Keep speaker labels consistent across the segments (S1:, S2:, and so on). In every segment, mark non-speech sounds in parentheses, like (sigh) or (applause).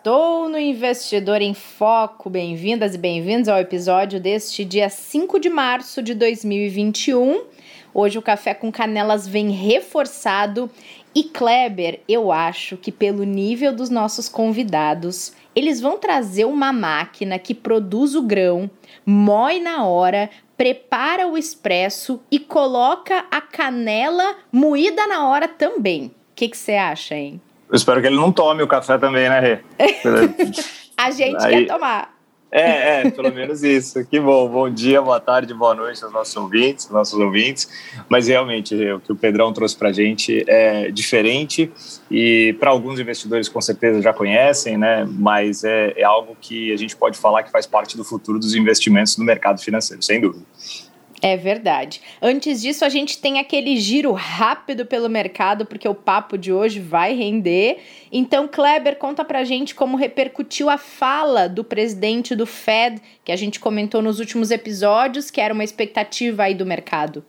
S1: Sextou no Investidor em Foco. Bem-vindas e bem-vindos ao episódio deste dia 5 de março de 2021. Hoje o Café com Canelas vem reforçado e Kleber, eu acho que pelo nível dos nossos convidados, eles vão trazer uma máquina que produz o grão, moe na hora, prepara o expresso e coloca a canela moída na hora também. O que você acha, hein?
S2: Eu espero que ele não tome o café também, né, Rê? (laughs)
S1: a gente Aí... quer tomar.
S2: É, é, pelo menos isso. Que bom. Bom dia, boa tarde, boa noite aos nossos ouvintes, nossos ouvintes. Mas realmente, o que o Pedrão trouxe para a gente é diferente e para alguns investidores com certeza já conhecem, né? Mas é, é algo que a gente pode falar que faz parte do futuro dos investimentos no mercado financeiro, sem dúvida.
S1: É verdade. Antes disso, a gente tem aquele giro rápido pelo mercado, porque o papo de hoje vai render. Então, Kleber, conta pra gente como repercutiu a fala do presidente do Fed, que a gente comentou nos últimos episódios, que era uma expectativa aí do mercado.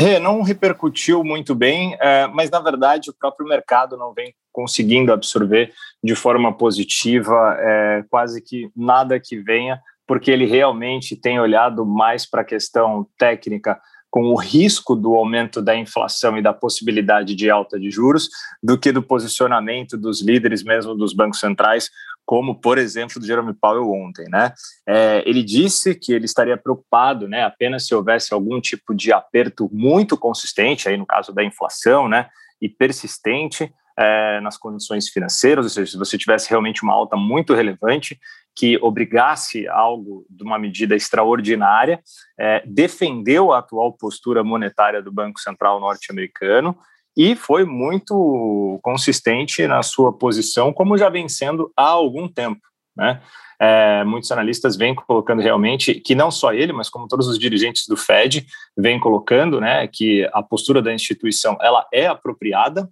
S2: É, não repercutiu muito bem, é, mas na verdade o próprio mercado não vem conseguindo absorver de forma positiva é, quase que nada que venha porque ele realmente tem olhado mais para a questão técnica com o risco do aumento da inflação e da possibilidade de alta de juros, do que do posicionamento dos líderes mesmo dos bancos centrais, como, por exemplo, do Jerome Powell ontem. Né? É, ele disse que ele estaria preocupado né, apenas se houvesse algum tipo de aperto muito consistente, aí no caso da inflação, né, e persistente, é, nas condições financeiras, ou seja, se você tivesse realmente uma alta muito relevante, que obrigasse algo de uma medida extraordinária, é, defendeu a atual postura monetária do Banco Central norte-americano e foi muito consistente na sua posição, como já vem sendo há algum tempo. Né? É, muitos analistas vêm colocando realmente que não só ele, mas como todos os dirigentes do Fed vêm colocando, né, que a postura da instituição ela é apropriada,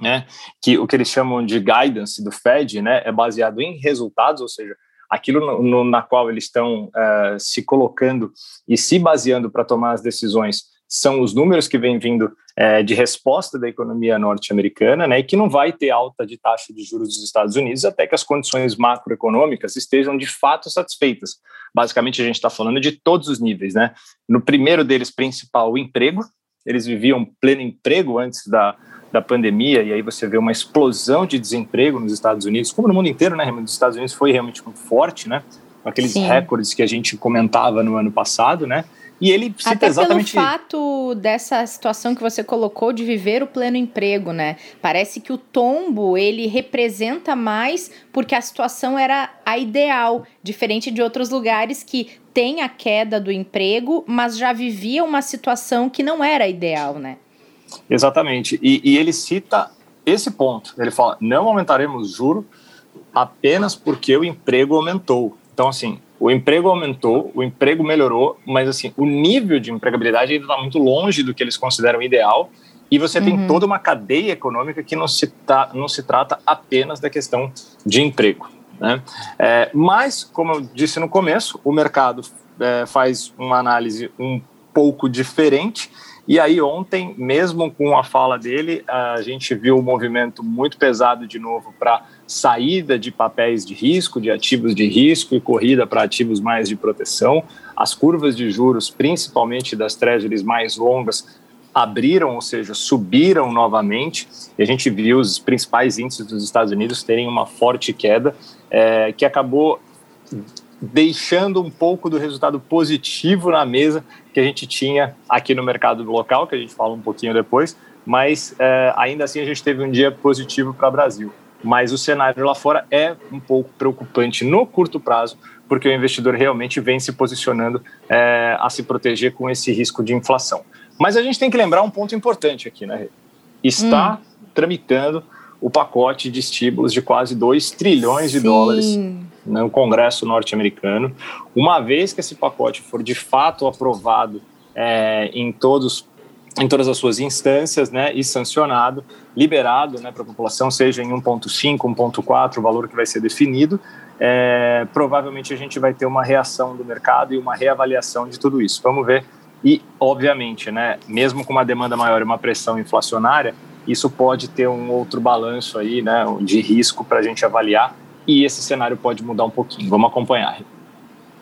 S2: né, que o que eles chamam de guidance do Fed, né, é baseado em resultados, ou seja, aquilo no, no, na qual eles estão uh, se colocando e se baseando para tomar as decisões são os números que vêm vindo uh, de resposta da economia norte-americana, né, e que não vai ter alta de taxa de juros dos Estados Unidos até que as condições macroeconômicas estejam de fato satisfeitas. Basicamente, a gente está falando de todos os níveis, né? No primeiro deles, principal, o emprego. Eles viviam pleno emprego antes da, da pandemia, e aí você vê uma explosão de desemprego nos Estados Unidos, como no mundo inteiro, né? Nos Estados Unidos foi realmente muito forte, né? Com aqueles Sim. recordes que a gente comentava no ano passado, né? E ele cita
S1: Até
S2: exatamente.
S1: pelo fato dessa situação que você colocou de viver o pleno emprego, né? Parece que o tombo ele representa mais porque a situação era a ideal, diferente de outros lugares que tem a queda do emprego, mas já vivia uma situação que não era ideal, né?
S2: Exatamente. E, e ele cita esse ponto. Ele fala: não aumentaremos juro apenas porque o emprego aumentou. Então, assim, o emprego aumentou, o emprego melhorou, mas assim, o nível de empregabilidade ainda está muito longe do que eles consideram ideal. E você uhum. tem toda uma cadeia econômica que não se, tá, não se trata apenas da questão de emprego. Né? É, mas, como eu disse no começo, o mercado é, faz uma análise um pouco diferente e aí, ontem, mesmo com a fala dele, a gente viu um movimento muito pesado de novo para saída de papéis de risco, de ativos de risco e corrida para ativos mais de proteção. As curvas de juros, principalmente das treasuries mais longas, abriram, ou seja, subiram novamente. E a gente viu os principais índices dos Estados Unidos terem uma forte queda, é, que acabou deixando um pouco do resultado positivo na mesa que a gente tinha aqui no mercado local, que a gente fala um pouquinho depois, mas é, ainda assim a gente teve um dia positivo para o Brasil. Mas o cenário lá fora é um pouco preocupante no curto prazo, porque o investidor realmente vem se posicionando é, a se proteger com esse risco de inflação. Mas a gente tem que lembrar um ponto importante aqui, né? Está hum. tramitando o pacote de estímulos de quase 2 trilhões de Sim. dólares no Congresso norte-americano. Uma vez que esse pacote for de fato aprovado é, em todos em todas as suas instâncias, né, e sancionado, liberado, né, para a população, seja em 1.5, 1.4, o valor que vai ser definido, é, provavelmente a gente vai ter uma reação do mercado e uma reavaliação de tudo isso. Vamos ver. E, obviamente, né, mesmo com uma demanda maior e uma pressão inflacionária, isso pode ter um outro balanço aí, né, de risco para a gente avaliar e esse cenário pode mudar um pouquinho. Vamos acompanhar.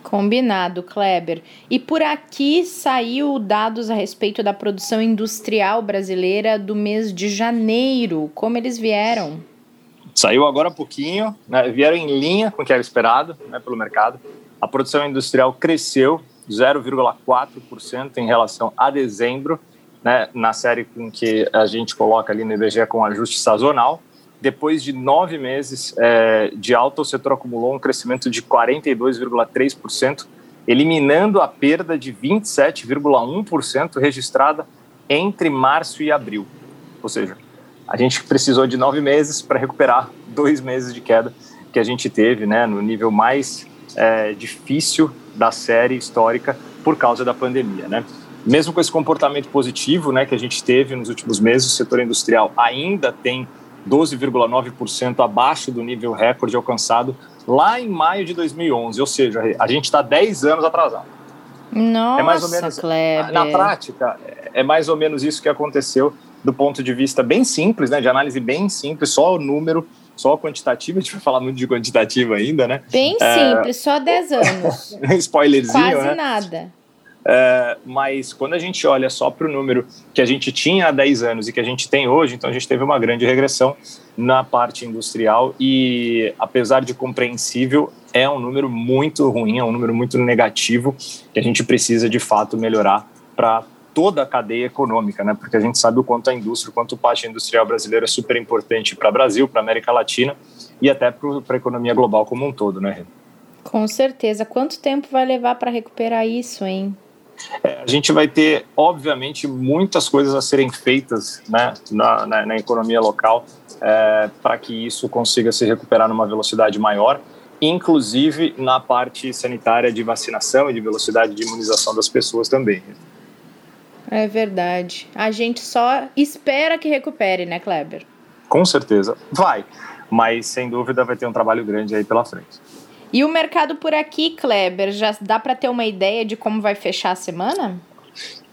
S1: Combinado, Kleber. E por aqui saiu dados a respeito da produção industrial brasileira do mês de janeiro. Como eles vieram?
S2: Saiu agora há pouquinho, né, vieram em linha com o que era esperado né, pelo mercado. A produção industrial cresceu 0,4% em relação a dezembro, né, na série com que a gente coloca ali no IBGE com ajuste sazonal depois de nove meses é, de alta, o setor acumulou um crescimento de 42,3%, eliminando a perda de 27,1% registrada entre março e abril. Ou seja, a gente precisou de nove meses para recuperar dois meses de queda que a gente teve né, no nível mais é, difícil da série histórica por causa da pandemia. Né? Mesmo com esse comportamento positivo né, que a gente teve nos últimos meses, o setor industrial ainda tem 12,9% abaixo do nível recorde alcançado lá em maio de 2011, ou seja, a gente está 10 anos atrasado.
S1: Nossa, é mais ou menos, Kleber.
S2: Na prática, é mais ou menos isso que aconteceu do ponto de vista bem simples, né, de análise bem simples, só o número, só o quantitativo, a gente vai falar muito de quantitativo ainda, né?
S1: Bem é... simples, só 10 anos. (laughs)
S2: Spoilerzinho,
S1: Quase
S2: né?
S1: nada.
S2: É, mas quando a gente olha só para o número que a gente tinha há 10 anos e que a gente tem hoje, então a gente teve uma grande regressão na parte industrial e, apesar de compreensível, é um número muito ruim, é um número muito negativo que a gente precisa de fato melhorar para toda a cadeia econômica, né? Porque a gente sabe o quanto a indústria, o quanto o parte industrial brasileiro é super importante para o Brasil, para a América Latina e até para a economia global como um todo, né?
S1: Com certeza. Quanto tempo vai levar para recuperar isso, hein?
S2: É, a gente vai ter, obviamente, muitas coisas a serem feitas né, na, na, na economia local é, para que isso consiga se recuperar numa velocidade maior, inclusive na parte sanitária de vacinação e de velocidade de imunização das pessoas também.
S1: É verdade. A gente só espera que recupere, né, Kleber?
S2: Com certeza. Vai. Mas, sem dúvida, vai ter um trabalho grande aí pela frente.
S1: E o mercado por aqui, Kleber, já dá para ter uma ideia de como vai fechar a semana?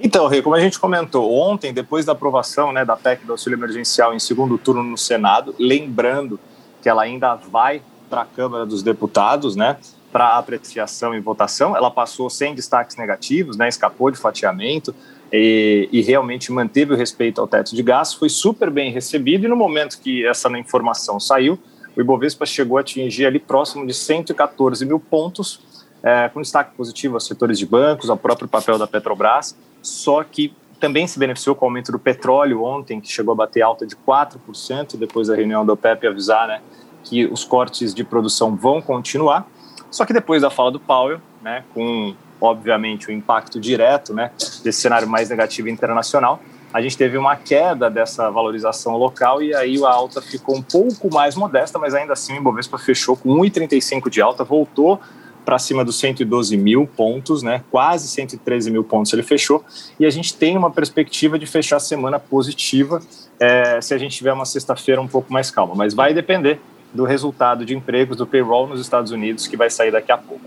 S2: Então, Rê, como a gente comentou ontem, depois da aprovação né, da PEC do auxílio emergencial em segundo turno no Senado, lembrando que ela ainda vai para a Câmara dos Deputados, né, para apreciação e votação, ela passou sem destaques negativos, né, escapou de fatiamento e, e realmente manteve o respeito ao teto de gastos, foi super bem recebido e no momento que essa informação saiu, o Ibovespa chegou a atingir ali próximo de 114 mil pontos, é, com destaque positivo aos setores de bancos, ao próprio papel da Petrobras, só que também se beneficiou com o aumento do petróleo ontem, que chegou a bater alta de 4%, depois da reunião do OPEP avisar né, que os cortes de produção vão continuar. Só que depois da fala do Powell, né, com obviamente o impacto direto né, desse cenário mais negativo internacional, a gente teve uma queda dessa valorização local e aí a alta ficou um pouco mais modesta, mas ainda assim o Ibovespa fechou com 1,35 de alta, voltou para cima dos 112 mil pontos, né? quase 113 mil pontos ele fechou, e a gente tem uma perspectiva de fechar a semana positiva é, se a gente tiver uma sexta-feira um pouco mais calma, mas vai depender do resultado de empregos do payroll nos Estados Unidos, que vai sair daqui a pouco.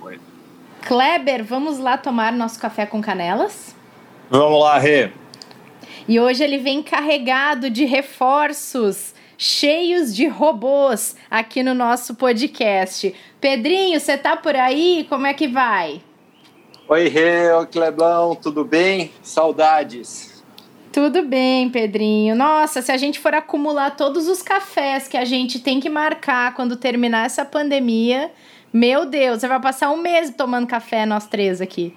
S1: Kleber, vamos lá tomar nosso café com canelas?
S2: Vamos lá, Rê.
S1: E hoje ele vem carregado de reforços, cheios de robôs aqui no nosso podcast. Pedrinho, você tá por aí? Como é que vai?
S3: Oi, Rê, oi, Clebão, tudo bem? Saudades.
S1: Tudo bem, Pedrinho. Nossa, se a gente for acumular todos os cafés que a gente tem que marcar quando terminar essa pandemia, meu Deus, você vai passar um mês tomando café, nós três aqui.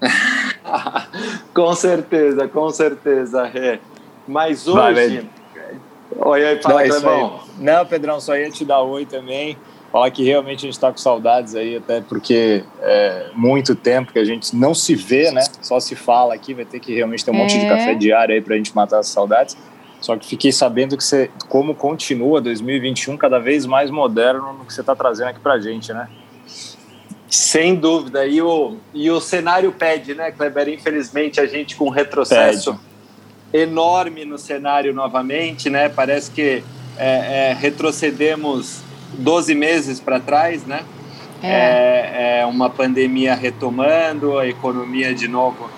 S1: (laughs)
S3: com certeza, com certeza, é. Mas hoje.
S2: oi, oi, fala, Não, Clebão. Não, Pedrão, só ia te dar oi também. Falar que realmente a gente está com saudades aí, até porque é muito tempo que a gente não se vê, né? Só se fala aqui, vai ter que realmente ter um é. monte de é. café diário aí para a gente matar as saudades. Só que fiquei sabendo que você, como continua 2021 cada vez mais moderno no que você está trazendo aqui para gente, né?
S3: Sem dúvida. E o, e o cenário pede, né, Kleber? Infelizmente, a gente com retrocesso pede. enorme no cenário novamente, né? Parece que é, é, retrocedemos 12 meses para trás, né? É. é. É, uma pandemia retomando, a economia de novo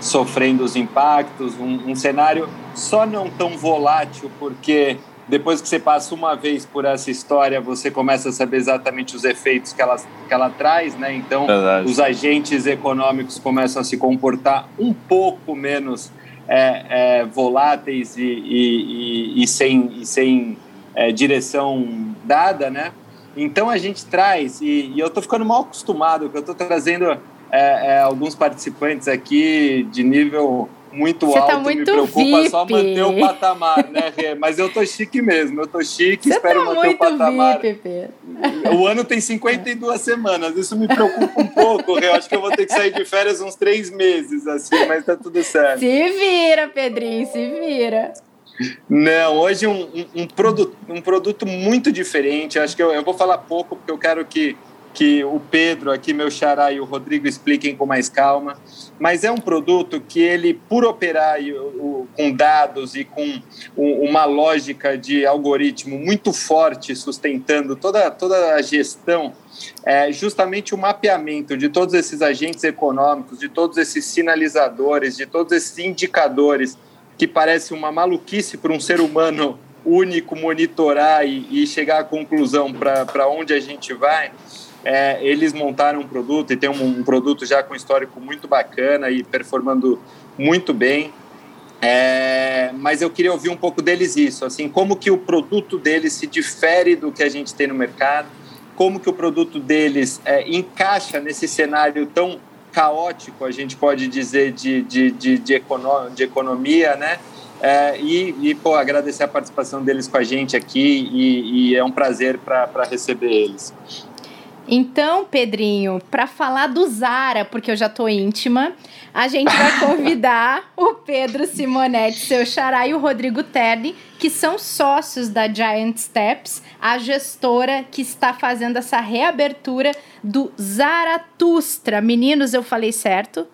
S3: sofrendo os impactos, um, um cenário só não tão volátil, porque depois que você passa uma vez por essa história, você começa a saber exatamente os efeitos que ela, que ela traz, né? Então, Verdade. os agentes econômicos começam a se comportar um pouco menos é, é, voláteis e, e, e, e, sem, sem é, direção dada, né? Então, a gente traz, e, eu estou ficando mal acostumado, porque eu estou trazendo é, é, alguns participantes aqui de nível muito Você tá alto, tá muito me preocupa VIP. só manter o patamar, né, Rê? Mas eu tô chique mesmo, eu tô chique, Você espero tá manter o patamar. VIP, o ano tem 52 semanas, isso me preocupa um pouco, Rê. Eu acho que eu vou ter que sair de férias uns três meses, assim, mas tá tudo certo.
S1: Se vira, Pedrinho, se vira.
S3: Não, hoje um, um, um, produto, um produto muito diferente. Acho que eu, eu vou falar pouco, porque eu quero que que o Pedro, aqui meu xará e o Rodrigo expliquem com mais calma, mas é um produto que ele, por operar com dados e com uma lógica de algoritmo muito forte, sustentando toda, toda a gestão, é justamente o mapeamento de todos esses agentes econômicos, de todos esses sinalizadores, de todos esses indicadores, que parece uma maluquice para um ser humano único monitorar e, e chegar à conclusão para onde a gente vai é, eles montaram um produto e tem um, um, produto já com histórico muito bacana e performando muito bem. É, mas eu queria ouvir um pouco deles isso, assim, como que o produto deles se difere do que a gente tem no mercado, como que o produto deles é, encaixa nesse cenário tão caótico, a gente pode dizer, de, de, de, de, econo de economia, né? É, e, e pô, agradecer a participação deles com a gente aqui e, e é um prazer para receber eles.
S1: Então, Pedrinho, para falar do Zara, porque eu já tô íntima, a gente vai (laughs) convidar o Pedro Simonetti, seu xará, e o Rodrigo Terni, que são sócios da Giant Steps, a gestora que está fazendo essa reabertura do Zaratustra. Meninos, eu falei certo?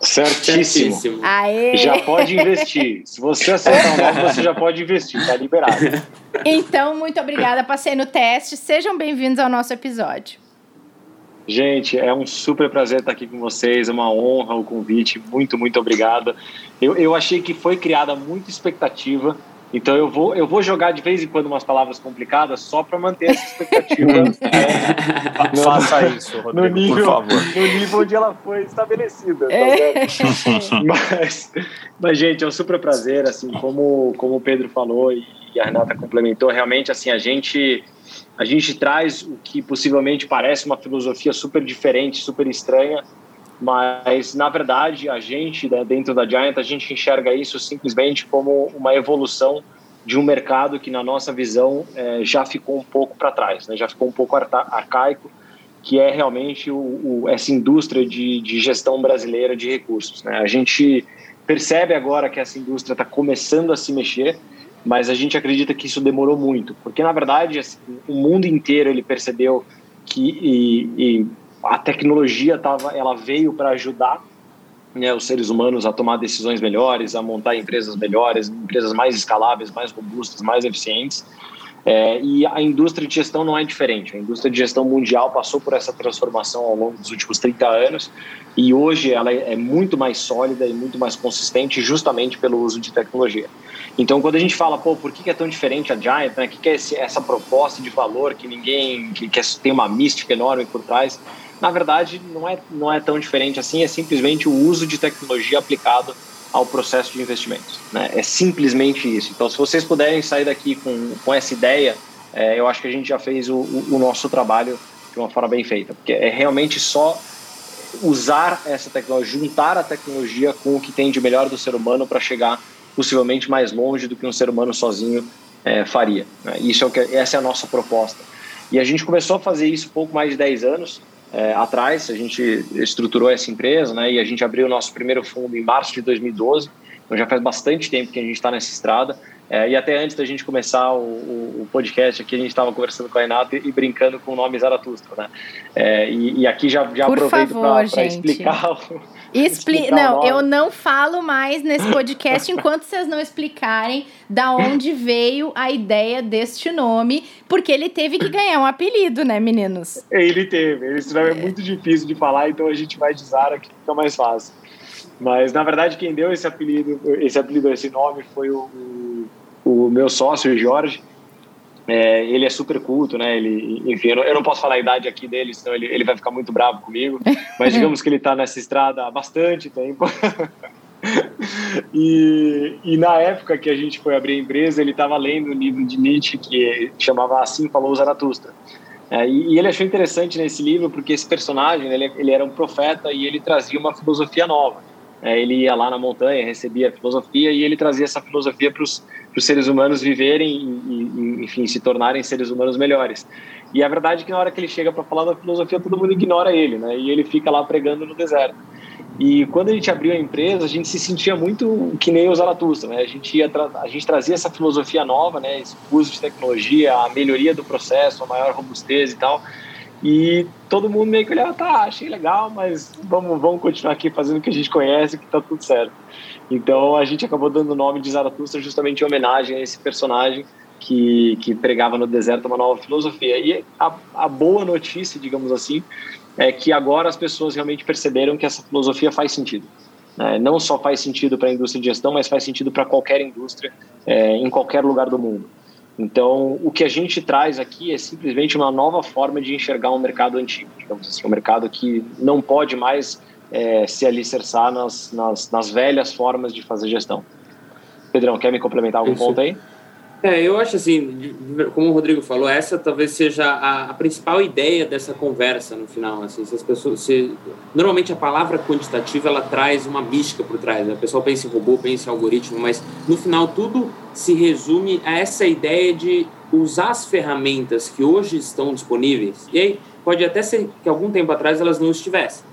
S4: Certíssimo.
S1: Aê.
S4: Já pode investir. Se você acertar o nome, você já pode investir, tá liberado.
S1: Então, muito obrigada, passei no teste. Sejam bem-vindos ao nosso episódio.
S4: Gente, é um super prazer estar aqui com vocês, é uma honra o convite, muito, muito obrigado. Eu, eu achei que foi criada muita expectativa, então eu vou, eu vou jogar de vez em quando umas palavras complicadas só para manter essa expectativa. (laughs)
S2: é, Faça isso, Rodrigo, no nível, por favor.
S4: No nível onde ela foi estabelecida. Tá é. (laughs) mas, mas, gente, é um super prazer, assim, como, como o Pedro falou e a Renata complementou, realmente, assim, a gente a gente traz o que possivelmente parece uma filosofia super diferente, super estranha, mas na verdade a gente né, dentro da Giant a gente enxerga isso simplesmente como uma evolução de um mercado que na nossa visão é, já ficou um pouco para trás, né, já ficou um pouco arcaico, que é realmente o, o, essa indústria de, de, gestão brasileira de recursos. Né? A gente percebe agora que essa indústria está começando a se mexer mas a gente acredita que isso demorou muito, porque na verdade assim, o mundo inteiro ele percebeu que e, e a tecnologia tava, ela veio para ajudar né, os seres humanos a tomar decisões melhores, a montar empresas melhores, empresas mais escaláveis, mais robustas, mais eficientes. É, e a indústria de gestão não é diferente. A indústria de gestão mundial passou por essa transformação ao longo dos últimos 30 anos e hoje ela é muito mais sólida e muito mais consistente justamente pelo uso de tecnologia. Então, quando a gente fala, pô, por que é tão diferente a Giant, né? O que é esse, essa proposta de valor que ninguém, que, que tem uma mística enorme por trás? Na verdade, não é, não é tão diferente assim, é simplesmente o uso de tecnologia aplicado ao processo de investimentos. Né? É simplesmente isso. Então, se vocês puderem sair daqui com, com essa ideia, é, eu acho que a gente já fez o, o, nosso trabalho de uma forma bem feita, porque é realmente só usar essa tecnologia, juntar a tecnologia com o que tem de melhor do ser humano para chegar possivelmente mais longe do que um ser humano sozinho é, faria. Né? Isso é o que, essa é a nossa proposta. E a gente começou a fazer isso pouco mais de 10 anos é, atrás, a gente estruturou essa empresa né, e a gente abriu o nosso primeiro fundo em março de 2012, então já faz bastante tempo que a gente está nessa estrada É, e até antes da gente começar o, o, podcast aqui, a gente estava conversando com a Renata e, e, brincando com o nome Zaratustra, né? É, e, e, aqui já, já aproveito para explicar (laughs) o,
S1: Expli não, eu não falo mais nesse podcast enquanto vocês não explicarem da onde veio a ideia deste nome, porque ele teve que ganhar um apelido, né, meninos?
S4: Ele teve. Esse nome é muito difícil de falar, então a gente vai de Zara que fica mais fácil. Mas na verdade quem deu esse apelido, esse apelido, esse nome foi o, o, o meu sócio, o Jorge. É, ele é super culto, né? Ele, enfim, eu não, eu não, posso falar a idade aqui dele, senão ele, ele vai ficar muito bravo comigo. Mas (laughs) digamos que ele está nessa estrada há bastante tempo. (laughs) e, e, na época que a gente foi abrir a empresa, ele estava lendo um livro de Nietzsche que chamava Assim Falou Zaratustra. É, e, e, ele achou interessante nesse livro porque esse personagem ele, ele era um profeta e ele trazia uma filosofia nova. É, ele ia lá na montanha, recebia a filosofia e ele trazia essa filosofia para os seres humanos viverem e, e, enfim, se tornarem seres humanos melhores. E a verdade é que na hora que ele chega para falar da filosofia, todo mundo ignora ele, né? E ele fica lá pregando no deserto. E quando a gente abriu a empresa, a gente se sentia muito que nem o Zaratustra, né? A gente, ia a gente trazia essa filosofia nova, né? Esse uso de tecnologia, a melhoria do processo, a maior robustez e tal. E todo mundo meio que olhava, tá, achei legal, mas vamos, vamos continuar aqui fazendo o que a gente conhece, que tá tudo certo. Então a gente acabou dando o nome de Zaratustra justamente em homenagem a esse personagem que, que pregava no deserto uma nova filosofia. E a, a boa notícia, digamos assim, é que agora as pessoas realmente perceberam que essa filosofia faz sentido. É, não só faz sentido para a indústria de gestão, mas faz sentido para qualquer indústria, é, em qualquer lugar do mundo. Então, o que a gente traz aqui é simplesmente uma nova forma de enxergar um mercado antigo, digamos assim, um mercado que não pode mais é, se alicerçar nas, nas, nas, velhas formas de fazer gestão. Pedrão, quer me complementar algum Isso. ponto aí?
S5: É, eu acho assim, como o Rodrigo falou, essa talvez seja a, a principal ideia dessa conversa no final. Assim, se as pessoas, se, normalmente a palavra quantitativa ela traz uma mística por trás. Né? O pessoal pensa em robô, pensa em algoritmo, mas no final tudo se resume a essa ideia de usar as ferramentas que hoje estão disponíveis. E aí pode até ser que algum tempo atrás elas não estivessem.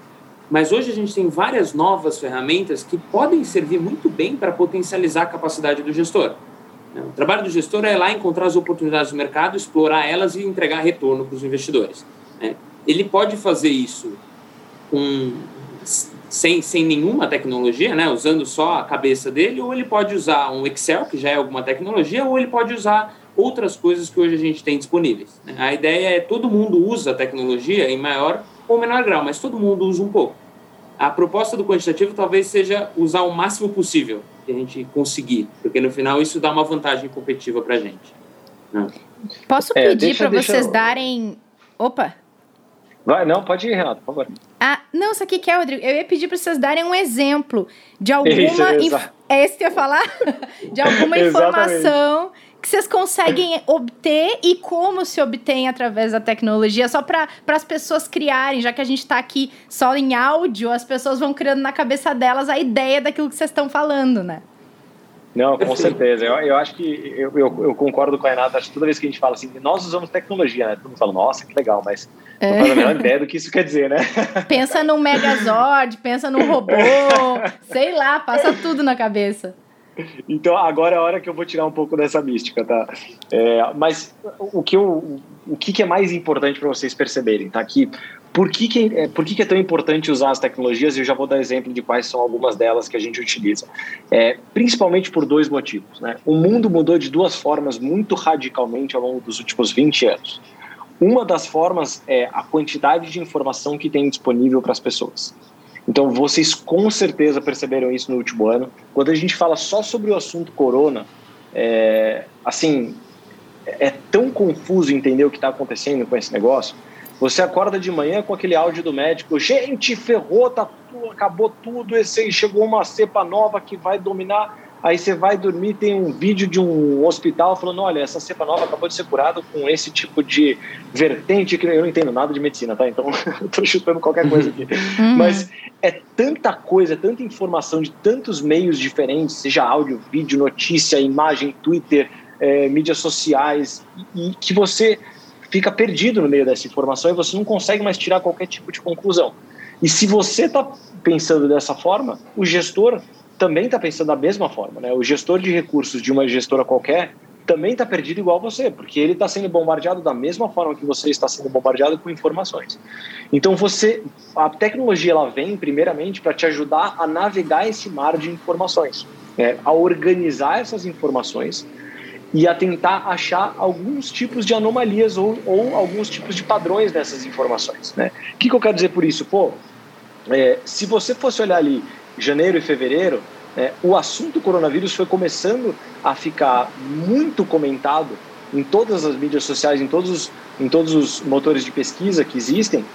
S5: Mas hoje a gente tem várias novas ferramentas que podem servir muito bem para potencializar a capacidade do gestor. O trabalho do gestor é lá encontrar as oportunidades do mercado, explorar elas e entregar retorno para os investidores. Né? Ele pode fazer isso com, sem, sem nenhuma tecnologia, né? usando só a cabeça dele, ou ele pode usar um Excel, que já é alguma tecnologia, ou ele pode usar outras coisas que hoje a gente tem disponíveis. Né? A ideia é todo mundo usa a tecnologia em maior ou menor grau, mas todo mundo usa um pouco. A proposta do quantitativo talvez seja usar o máximo possível que a gente conseguir, porque no final isso dá uma vantagem competitiva para a gente.
S1: Né? Posso é, pedir para vocês eu... darem. Opa!
S4: Vai, não, pode ir, Renato, por favor.
S1: Ah, não, isso aqui que é, Rodrigo. Eu ia pedir para vocês darem um exemplo de (laughs) alguma. Isso, inf... É isso que eu ia falar? (laughs) de alguma (laughs) informação que vocês conseguem obter e como se obtém através da tecnologia, só para as pessoas criarem, já que a gente está aqui só em áudio, as pessoas vão criando na cabeça delas a ideia daquilo que vocês estão falando, né?
S4: Não, com certeza. Eu, eu acho que eu, eu, eu, concordo com a Renata. Acho que toda vez que a gente fala assim, nós usamos tecnologia, né? Todo mundo fala, nossa, que legal, mas é. não faz a menor ideia do que isso quer dizer, né? (laughs)
S1: Pensa num Megazord, pensa num robô, (laughs) sei lá, passa tudo na cabeça.
S4: Então agora é a hora que eu vou tirar um pouco dessa mística, tá? É, mas o que, eu, o que é mais importante para vocês perceberem, tá? Que por que, que, é, por que, que é tão importante usar as tecnologias? Eu já vou dar exemplo de quais são algumas delas que a gente utiliza. É, principalmente por dois motivos. Né? O mundo mudou de duas formas muito radicalmente ao longo dos últimos 20 anos. Uma das formas é a quantidade de informação que tem disponível para as pessoas. Então, vocês com certeza perceberam isso no último ano. Quando a gente fala só sobre o assunto corona, é, assim, é tão confuso entender o que está acontecendo com esse negócio. Você acorda de manhã com aquele áudio do médico, gente, ferrou, tá, acabou tudo, esse, chegou uma cepa nova que vai dominar Aí você vai dormir, tem um vídeo de um hospital falando: olha, essa cepa nova acabou de ser curada com esse tipo de vertente que eu não entendo nada de medicina, tá? Então (laughs) eu tô chutando qualquer coisa aqui. Uhum. Mas é tanta coisa, tanta informação de tantos meios diferentes, seja áudio, vídeo, notícia, imagem, Twitter, é, mídias sociais, e, e que você fica perdido no meio dessa informação e você não consegue mais tirar qualquer tipo de conclusão. E se você está pensando dessa forma, o gestor também está pensando da mesma forma. Né? O gestor de recursos de uma gestora qualquer também está perdido igual você, porque ele está sendo bombardeado da mesma forma que você está sendo bombardeado com informações. Então você, a tecnologia ela vem primeiramente para te ajudar a navegar esse mar de informações, né? a organizar essas informações e a tentar achar alguns tipos de anomalias ou, ou alguns tipos de padrões nessas informações. Né? O que, que eu quero dizer por isso? Pô, é, se você fosse olhar ali janeiro e fevereiro, é, o assunto coronavírus foi começando a ficar muito comentado em todas as mídias sociais, em todos os, em todos os motores de pesquisa que existem.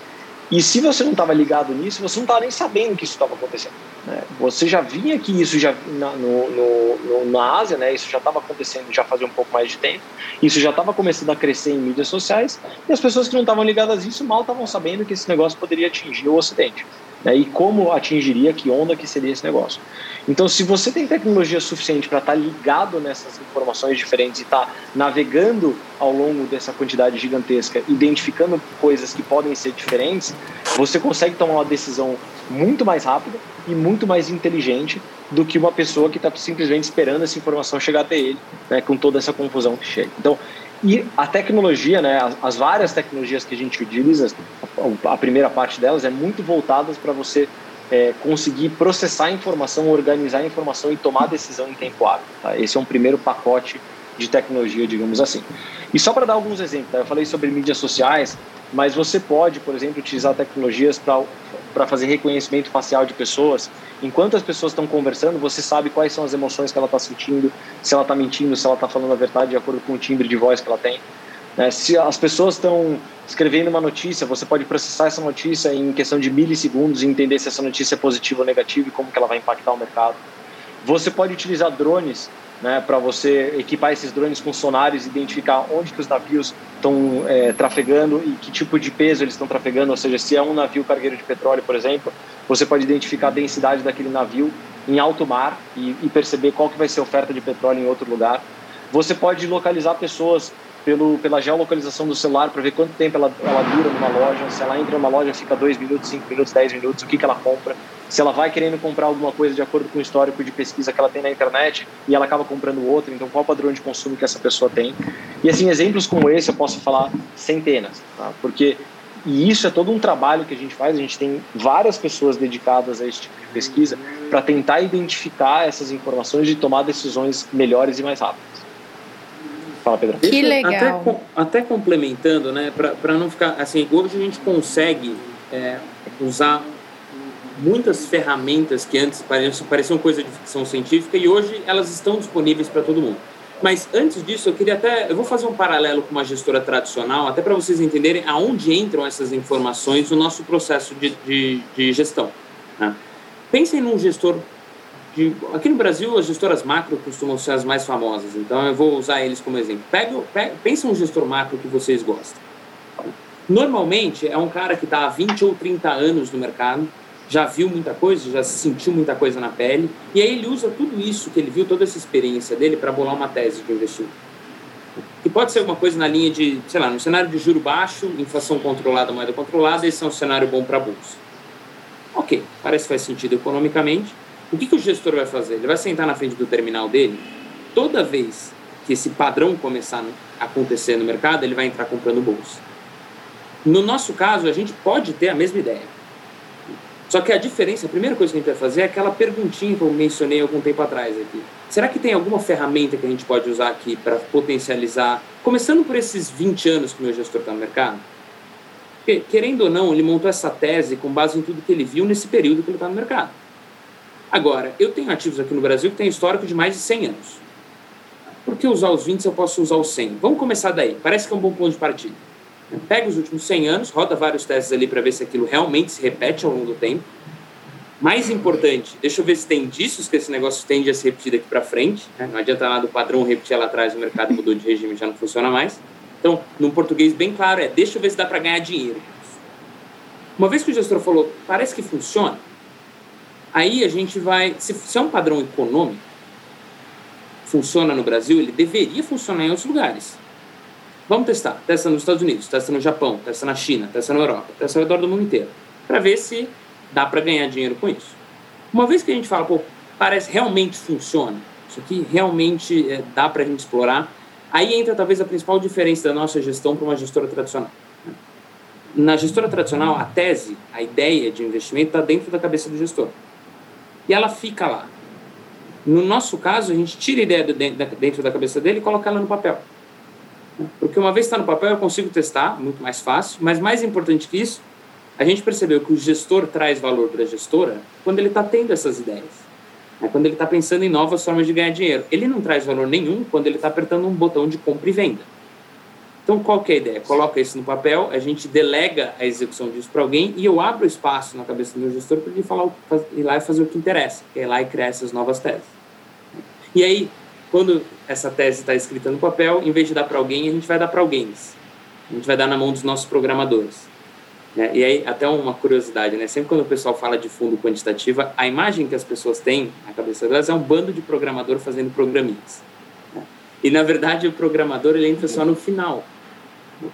S4: E se você não estava ligado nisso, você não estava nem sabendo que isso estava acontecendo. Né? Você já vinha que isso já na, no, no, no, na Ásia, né? Isso já estava acontecendo já fazia um pouco mais de tempo. Isso já estava começando a crescer em mídias sociais e as pessoas que não estavam ligadas a isso mal estavam sabendo que esse negócio poderia atingir o Ocidente né, e como atingiria, que onda que seria esse negócio. Então, se você tem tecnologia suficiente para estar tá ligado nessas informações diferentes e estar tá navegando ao longo dessa quantidade gigantesca, identificando coisas que podem ser diferentes, você consegue tomar uma decisão muito mais rápida e muito mais inteligente do que uma pessoa que está simplesmente esperando essa informação chegar até ele, né, com toda essa confusão que chega. Então, e a tecnologia, né, as, as, várias tecnologias que a gente utiliza, a, a primeira parte delas é muito voltadas para você é, conseguir processar a informação, organizar a informação e tomar decisão em tempo hábil. Tá? Esse é um primeiro pacote de tecnologia, digamos assim. E só para dar alguns exemplos, tá? eu falei sobre mídias sociais, mas você pode, por exemplo, utilizar tecnologias para fazer reconhecimento facial de pessoas. Enquanto as pessoas estão conversando, você sabe quais são as emoções que ela está sentindo, se ela está mentindo, se ela está falando a verdade de acordo com o timbre de voz que ela tem. É, se as pessoas estão escrevendo uma notícia, você pode processar essa notícia em questão de milissegundos e entender se essa notícia é positiva ou negativa e como que ela vai impactar o mercado. Você pode utilizar drones né, para você equipar esses drones com sonares, identificar onde que os navios estão é, trafegando e que tipo de peso eles estão trafegando, ou seja, se é um navio cargueiro de petróleo, por exemplo, você pode identificar a densidade daquele navio em alto mar e, e perceber qual que vai ser a oferta de petróleo em outro lugar. Você pode localizar pessoas pelo, pela geolocalização do celular para ver quanto tempo ela, ela dura numa loja, se ela entra numa loja, fica 2 minutos, 5 minutos, 10 minutos, o que, que ela compra se ela vai querendo comprar alguma coisa de acordo com o histórico de pesquisa que ela tem na internet e ela acaba comprando outra, então qual o padrão de consumo que essa pessoa tem. E assim, exemplos como esse eu posso falar centenas, tá? porque e isso é todo um trabalho que a gente faz, a gente tem várias pessoas dedicadas a esse tipo de pesquisa para tentar identificar essas informações e tomar decisões melhores e mais rápidas. Fala, Pedro.
S1: Que legal.
S5: Até, até complementando, né, para não ficar assim, hoje a gente consegue é, usar muitas ferramentas que antes pareciam, pareciam coisa de ficção científica e hoje elas estão disponíveis para todo mundo. Mas antes disso, eu queria até. Eu vou fazer um paralelo com uma gestora tradicional, até para vocês entenderem aonde entram essas informações no nosso processo de, de, de gestão. Né? Pensem num gestor. De, aqui no Brasil, as gestoras macro costumam ser as mais famosas, então eu vou usar eles como exemplo. Pega, pega, pensa um gestor macro que vocês gostam. Normalmente é um cara que está há 20 ou 30 anos no mercado, já viu muita coisa, já sentiu muita coisa na pele, e aí ele usa tudo isso que ele viu, toda essa experiência dele, para bolar uma tese de investimento. Que pode ser alguma coisa na linha de, sei lá, no cenário de juro baixo, inflação controlada, moeda controlada, esse é um cenário bom para bolsa. Ok, parece que faz sentido economicamente. O que, que o gestor vai fazer? Ele vai sentar na frente do terminal dele, toda vez que esse padrão começar a acontecer no mercado, ele vai entrar comprando bolsa. No nosso caso, a gente pode ter a mesma ideia só que a diferença, a primeira coisa que a gente vai fazer é aquela perguntinha que eu mencionei algum tempo atrás aqui. Será que tem alguma ferramenta que a gente pode usar aqui para potencializar, começando por esses 20 anos que o meu gestor está no mercado? Porque, querendo ou não, ele montou essa tese com base em tudo que ele viu nesse período que ele está no mercado. Agora, eu tenho ativos aqui no Brasil que têm histórico de mais de 100 anos. Por que usar os 20 se eu posso usar os 100? Vamos começar daí. Parece que é um bom ponto de partida. Pega os últimos 100 anos, roda vários testes ali para ver se aquilo realmente se repete ao longo do tempo. Mais importante, deixa eu ver se tem indícios que esse negócio tende a se repetir daqui para frente. Né? Não adianta nada o padrão repetir lá atrás, o mercado mudou de regime já não funciona mais. Então, num português bem claro, é deixa eu ver se dá para ganhar dinheiro. Uma vez que o gestor falou, parece que funciona, aí a gente vai. Se, se é um padrão econômico, funciona no Brasil, ele deveria funcionar em outros lugares. Vamos testar. Testa nos Estados Unidos, testa no Japão, testa na China, testa na Europa, testa ao redor do mundo inteiro. Para ver se dá para ganhar dinheiro com isso. Uma vez que a gente fala, pô, parece realmente funciona? Isso aqui realmente é, dá para a gente explorar? Aí entra talvez a principal diferença da nossa gestão para uma gestora tradicional. Na gestora tradicional, a tese, a ideia de investimento está dentro da cabeça do gestor. E ela fica lá. No nosso caso, a gente tira a ideia dentro da cabeça dele e coloca ela no papel. Porque uma vez está no papel, eu consigo testar, muito mais fácil, mas mais importante que isso, a gente percebeu que o gestor traz valor para a gestora quando ele está tendo essas ideias. É quando ele está pensando em novas formas de ganhar dinheiro. Ele não traz valor nenhum quando ele está apertando um botão de compra e venda. Então, qual que é a ideia? Coloca isso no papel, a gente delega a execução disso para alguém e eu abro espaço na cabeça do meu gestor para ele falar, ir lá e fazer o que interessa, que é ir lá e criar essas novas teses. E aí, quando essa tese está escrita no papel, em vez de dar para alguém, a gente vai dar para alguém. A gente vai dar na mão dos nossos programadores. Né? E aí, até uma curiosidade, né? Sempre quando o pessoal fala de fundo quantitativa, a imagem que as pessoas têm na cabeça delas é um bando de programador fazendo programinhas. Né? E, na verdade, o programador ele entra só no final.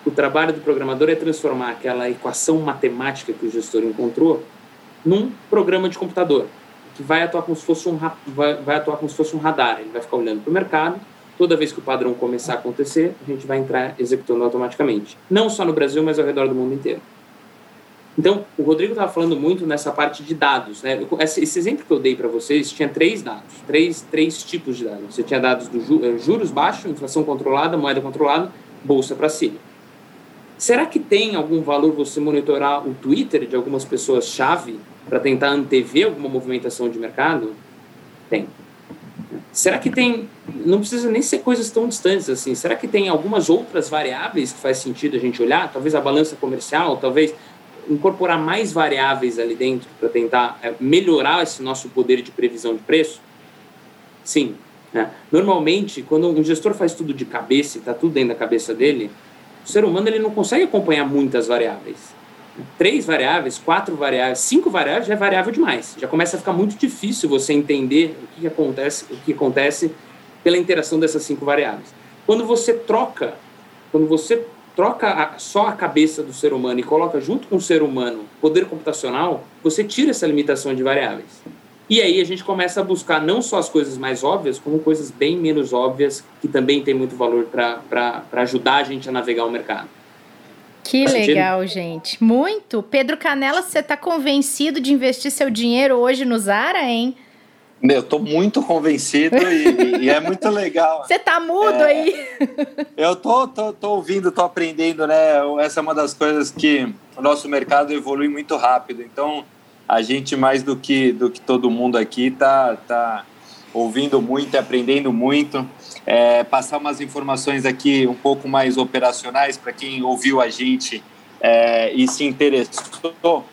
S5: O trabalho do programador é transformar aquela equação matemática que o gestor encontrou num programa de computador que vai atuar como se fosse um vai, vai atuar como se fosse um radar. Ele vai ficar olhando para o mercado. Toda vez que o padrão começar a acontecer, a gente vai entrar executando automaticamente. Não só no Brasil, mas ao redor do mundo inteiro. Então, o Rodrigo estava falando muito nessa parte de dados. Né? Esse exemplo que eu dei para vocês tinha três dados, três, três tipos de dados. Você tinha dados dos eh, juros baixos, inflação controlada, moeda controlada, bolsa para cima. Será que tem algum valor você monitorar o Twitter de algumas pessoas-chave para tentar antever alguma movimentação de mercado? Tem. Será que tem, não precisa nem ser coisas tão distantes assim, será que tem algumas outras variáveis que faz sentido a gente olhar? Talvez a balança comercial, talvez incorporar mais variáveis ali dentro para tentar é, melhorar esse nosso poder de previsão de preço? Sim. Né? Normalmente, quando um gestor faz tudo de cabeça está tudo dentro da cabeça dele, o ser humano ele não consegue acompanhar muitas variáveis. Três variáveis, quatro variáveis, cinco variáveis já é variável demais. Já começa a ficar muito difícil você entender o que acontece, o que acontece pela interação dessas cinco variáveis. Quando você troca, quando você troca a, só a cabeça do ser humano e coloca junto com o ser humano poder computacional, você tira essa limitação de variáveis. E aí a gente começa a buscar não só as coisas mais óbvias, como coisas bem menos óbvias, que também tem muito valor para ajudar a gente a navegar o mercado.
S1: Que legal, gente. Muito. Pedro Canela, você está convencido de investir seu dinheiro hoje no Zara, hein?
S3: Eu estou muito convencido e, e, é muito legal. (laughs)
S1: Você tá mudo é, aí?
S3: Eu tô, tô, tô ouvindo, tô aprendendo, né? Essa é uma das coisas que o nosso mercado evolui muito rápido. Então, a gente mais do que do que todo mundo aqui tá tá ouvindo muito, aprendendo muito. É, passar umas informações aqui um pouco mais operacionais para quem ouviu a gente é, e se interessou.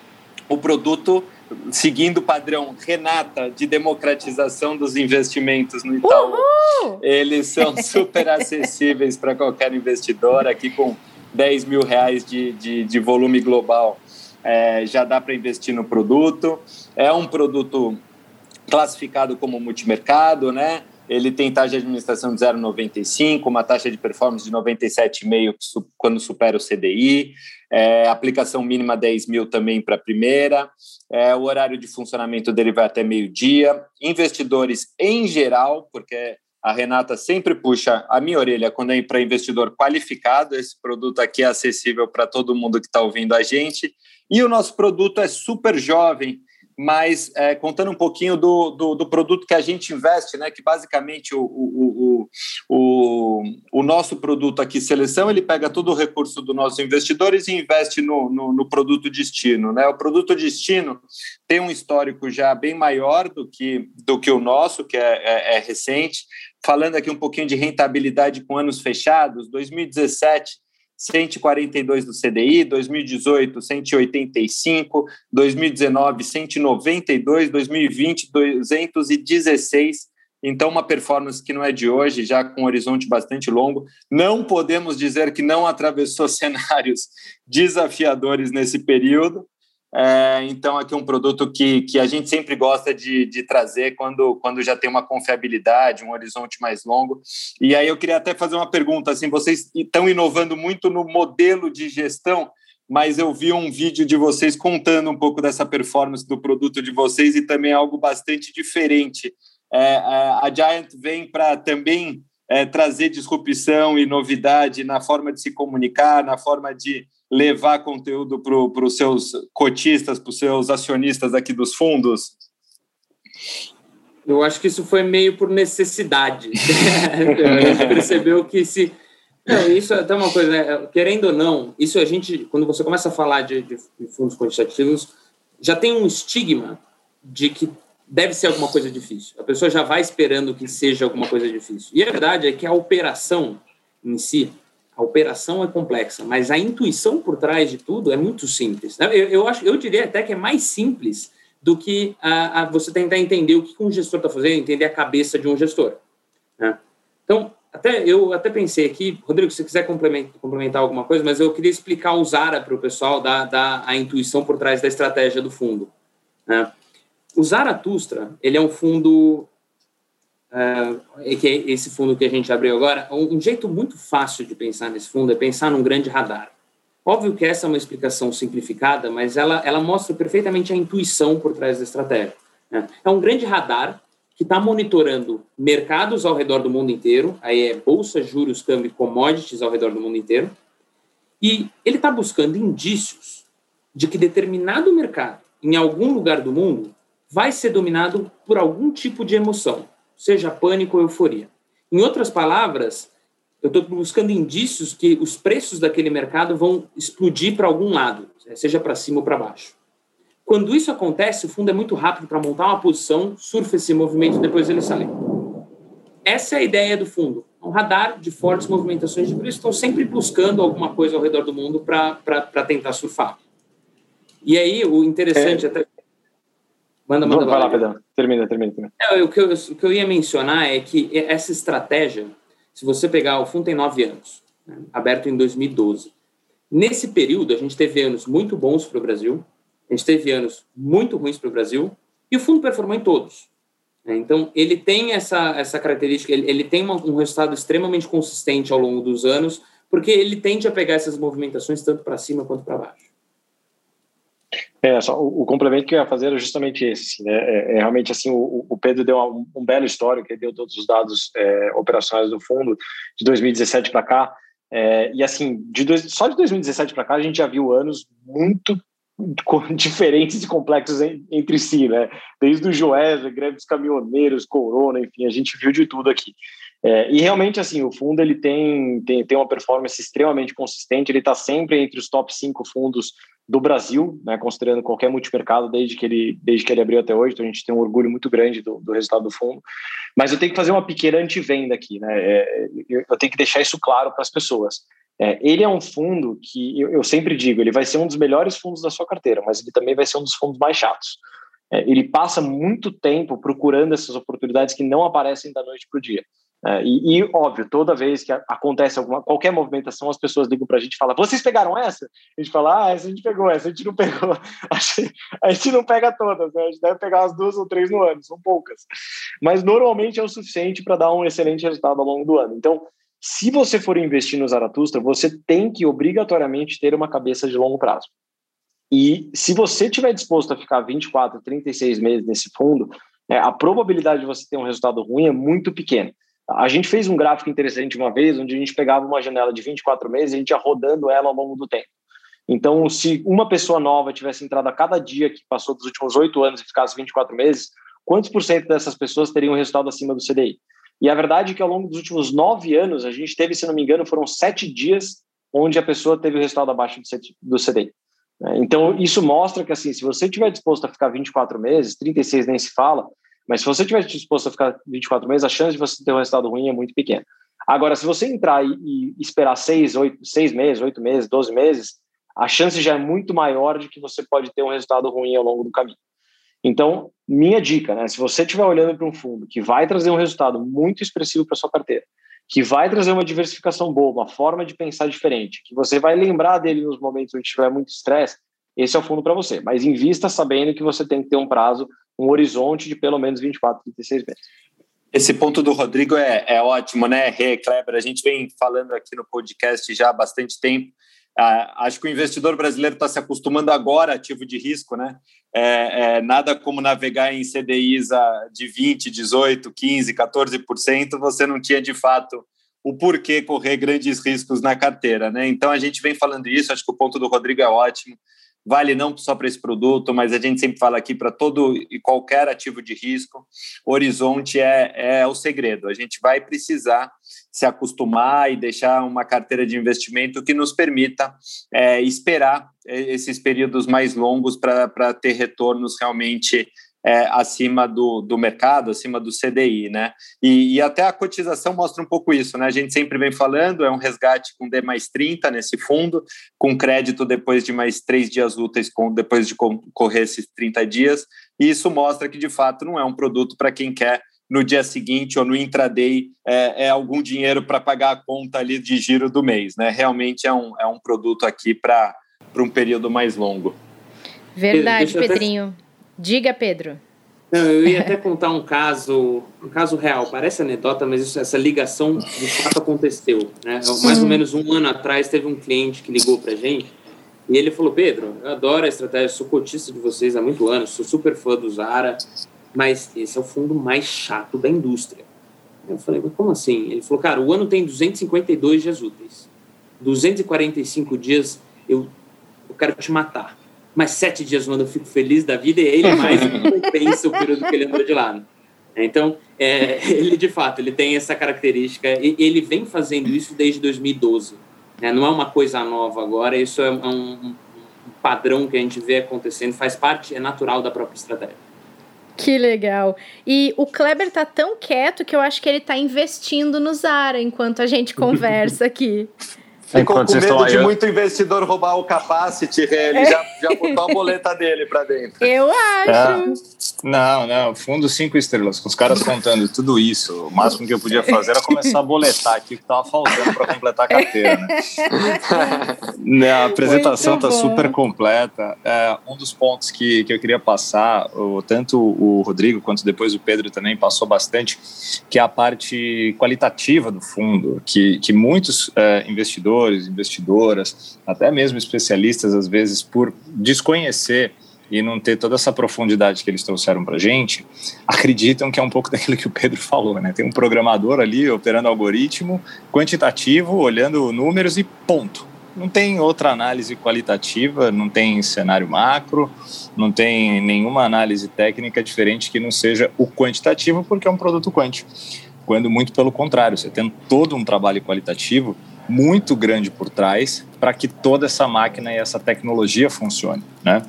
S3: O produto seguindo o padrão Renata de democratização dos investimentos no Itaú. Uhul! Eles são (laughs) super acessíveis para qualquer investidor, aqui com 10 mil reais de, de, de volume global. É, já dá para investir no produto. É um produto classificado como multimercado, né? Ele tem taxa de administração de 0,95, uma taxa de performance de 97,5 quando supera o CDI, é, aplicação mínima 10 mil também para a primeira, é, o horário de funcionamento dele vai até meio-dia. Investidores em geral, porque a Renata sempre puxa a minha orelha quando é para investidor qualificado. Esse produto aqui é acessível para todo mundo que está ouvindo a gente. E o nosso produto é super jovem, mas é, contando um pouquinho do, do, do, produto que a gente investe, né, que basicamente o, o, o, o, nosso produto aqui, Seleção, ele pega todo o recurso dos nossos investidores e investe no, no, no, produto destino. Né? O produto destino tem um histórico já bem maior do que, do que o nosso, que é, é, é recente. Falando aqui um pouquinho de rentabilidade com anos fechados, 2017 142 do CDI, 2018 185, 2019 192, 2020 216. Então, uma performance que não é de hoje, já com um horizonte bastante longo. Não podemos dizer que não atravessou (laughs) cenários desafiadores nesse período, é, então, aqui é um produto que, que a gente sempre gosta de, de trazer quando, quando já tem uma confiabilidade, um horizonte mais longo. E aí eu queria até fazer uma pergunta, assim, vocês estão inovando muito no modelo de gestão, mas eu vi um vídeo de vocês contando um pouco dessa performance do produto de vocês e também algo bastante diferente. É, a Giant vem para também é, trazer disrupção e novidade na forma de se comunicar, na forma de levar conteúdo para os seus cotistas, para os seus acionistas aqui dos fundos?
S5: Eu acho que isso foi meio por necessidade. (laughs) a gente percebeu que se não, isso é até uma coisa, né? querendo ou não, isso a gente, quando você começa a falar de, de, fundos quantitativos, já tem um estigma de que deve ser alguma coisa difícil. A pessoa já vai esperando que seja alguma coisa difícil. E a verdade é que a operação em si, a operação é complexa, mas a intuição por trás de tudo é muito simples. Eu, eu acho, eu diria até que é mais simples do que a, a você tentar entender o que um gestor está fazendo, entender a cabeça de um gestor. Né? Então, até eu até pensei aqui, Rodrigo, se você quiser complementar, complementar alguma coisa, mas eu queria explicar o Zara para o pessoal, dar, dar a intuição por trás da estratégia do fundo. Né? O Zaratustra, ele é um fundo, uh, que é esse fundo que a gente abriu agora, um jeito muito fácil de pensar nesse fundo é pensar num grande radar. Óbvio que essa é uma explicação simplificada, mas ela, ela mostra perfeitamente a intuição por trás da estratégia. Né? É um grande radar que está monitorando mercados ao redor do mundo inteiro, aí é bolsa, juros, câmbio, commodities ao redor do mundo inteiro, e ele está buscando indícios de que determinado mercado, em algum lugar do mundo, vai ser dominado por algum tipo de emoção, seja pânico ou euforia. Em outras palavras, eu estou buscando indícios que os preços daquele mercado vão explodir para algum lado, seja para cima ou para baixo. Quando isso acontece, o fundo é muito rápido para montar uma posição, surfa esse movimento e depois ele sai. Essa é a ideia do fundo. É um radar de fortes movimentações de preço. Estão sempre buscando alguma coisa ao redor do mundo para tentar surfar. E aí, o interessante é... até.
S4: Manda, manda. Vai lá, Pedro. Termina, termina. termina.
S5: É, o, que eu, o que eu ia mencionar é que essa estratégia, se você pegar, o fundo tem nove anos, né, aberto em 2012. Nesse período, a gente teve anos muito bons para o Brasil, a gente teve anos muito ruins para o Brasil e o fundo performou em todos. Né? Então, ele tem essa, essa característica, ele, ele tem uma, um resultado extremamente consistente ao longo dos anos, porque ele tende a pegar essas movimentações tanto para cima quanto para baixo.
S4: É, só, o, o, complemento que eu ia fazer era justamente esse. Assim, né? é, é, realmente assim, o, o Pedro deu um, um, belo histórico, ele deu todos os dados é, operacionais do fundo de 2017 para cá. É, e assim, de dois, só de 2017 para cá a gente já viu anos muito (laughs) diferentes e complexos entre si, né? Desde o Joesley, dos caminhoneiros, corona, enfim, a gente viu de tudo aqui. É, e realmente, assim, o fundo ele tem, tem, tem uma performance extremamente consistente, ele está sempre entre os top 5 fundos do Brasil, né, considerando qualquer multimercado desde que, ele, desde que ele abriu até hoje, então a gente tem um orgulho muito grande do, do resultado do fundo. Mas eu tenho que fazer uma pequena antivenda aqui, né? É, eu tenho que deixar isso claro para as pessoas. É, ele é um fundo que, eu, eu, sempre digo, ele vai ser um dos melhores fundos da sua carteira, mas ele também vai ser um dos fundos mais chatos. É, ele passa muito tempo procurando essas oportunidades que não aparecem da noite para o dia. É, e, e, óbvio, toda vez que acontece alguma, qualquer movimentação, as pessoas ligam para a gente e falam: vocês pegaram essa? A gente fala: ah, essa a gente pegou, essa a gente não pegou. (laughs) A gente não pega todas, né? a gente deve pegar as duas ou três no ano, são poucas. Mas normalmente é o suficiente para dar um excelente resultado ao longo do ano. Então, se você for investir no Zaratustra, você tem que obrigatoriamente ter uma cabeça de longo prazo. E se você tiver disposto a ficar 24, 36 meses nesse fundo, é, a probabilidade de você ter um resultado ruim é muito pequena. A gente fez um gráfico interessante uma vez, onde a gente pegava uma janela de 24 meses e a gente ia rodando ela ao longo do tempo. Então, se uma pessoa nova tivesse entrado a cada dia que passou dos últimos oito anos e ficasse 24 meses, quantos por cento dessas pessoas teriam um resultado acima do CDI? E a verdade é que ao longo dos últimos nove anos, a gente teve, se não me engano, foram sete dias onde a pessoa teve o resultado abaixo do CDI. Né? Então, isso mostra que, assim, se você estiver disposto a ficar 24 meses, 36 nem se fala, mas se você estiver disposto a ficar 24 meses, a chance de você ter um resultado ruim é muito pequena. Agora, se você entrar e, e esperar seis, oito, seis meses, oito meses, 12 meses, a chance já é muito maior de que você pode ter um resultado ruim ao longo do caminho. Então, minha dica, né? Se você estiver olhando para um fundo que vai trazer um resultado muito expressivo para sua carteira, que vai trazer uma diversificação boa, uma forma de pensar diferente, que você vai lembrar dele nos momentos onde tiver muito estresse, esse é o fundo para você. Mas invista sabendo que você tem que ter um prazo, um horizonte de pelo menos 24, 36 meses.
S3: Esse ponto do Rodrigo é, é ótimo, né, Rê, Kleber? A gente vem falando aqui no podcast já há bastante tempo Ah, acho que o investidor brasileiro está se acostumando agora ativo de risco, né? É, é, nada como navegar em CDIs de 20, 18, 15, 14%, você não tinha de fato o porquê correr grandes riscos na carteira, né? Então a gente vem falando isso, acho que o ponto do Rodrigo é ótimo vale não só para esse produto, mas a gente sempre fala aqui para todo e qualquer ativo de risco, horizonte é, é o segredo. A gente vai precisar se acostumar e deixar uma carteira de investimento que nos permita é, esperar esses períodos mais longos para ter retornos realmente é, acima do, do mercado, acima do CDI, né? E, e, até a cotização mostra um pouco isso, né? A gente sempre vem falando, é um resgate com D mais 30 nesse fundo, com crédito depois de mais três dias úteis, com, depois de correr esses 30 dias, e isso mostra que, de fato, não é um produto para quem quer no dia seguinte ou no intraday é, é algum dinheiro para pagar a conta ali de giro do mês, né? Realmente é um, é um produto aqui para um período mais longo.
S1: Verdade, Pedrinho. Diga, Pedro.
S5: Não, eu ia até (laughs) contar um caso, um caso real. Parece anedota, mas isso, essa ligação de fato aconteceu. Né? Mais ou menos um ano atrás teve um cliente que ligou para gente e ele falou: Pedro, eu adoro a estratégia, sou cotista de vocês há muito anos, sou super fã do Zara, mas esse é o fundo mais chato da indústria. Eu falei: mas como assim? Ele falou: cara, o ano tem 252 dias úteis, 245 dias eu, eu quero te matar mas sete dias no ano eu fico feliz da vida e ele mais (laughs) compensa o período que ele andou de lado. Então, é, ele de fato, ele tem essa característica, e ele vem fazendo isso desde 2012. Né? Não é uma coisa nova agora, isso é um, um padrão que a gente vê acontecendo, faz parte, é natural da própria estratégia.
S1: Que legal. E o Kleber tá tão quieto que eu acho que ele tá investindo no Zara enquanto a gente (laughs) conversa aqui.
S3: Ficou com medo de muito investidor roubar o capacity, ele já, já botou a boleta dele para dentro.
S1: Eu acho.
S2: É. Não, não, fundo cinco estrelas, com os caras contando tudo isso. O máximo que eu podia fazer era começar a boletar aqui o que estava faltando para completar a carteira. Né? (laughs) né a apresentação está super completa. É, um dos pontos que, que eu queria passar, o, tanto o Rodrigo quanto depois o Pedro também passou bastante, que é a parte qualitativa do fundo, que, que muitos é, investidores investidores, investidoras, até mesmo especialistas, às vezes, por desconhecer e não ter toda essa profundidade que eles trouxeram para a gente, acreditam que é um pouco (laughs) daquilo que o Pedro falou, né? Tem um programador ali operando algoritmo quantitativo, olhando números e ponto. Não tem outra análise qualitativa, não tem cenário macro, não tem nenhuma análise técnica diferente que não seja o quantitativo, porque é um produto quântico. Quando muito pelo contrário, você tem todo um trabalho qualitativo muito grande por trás para que toda essa máquina e essa tecnologia funcione, né?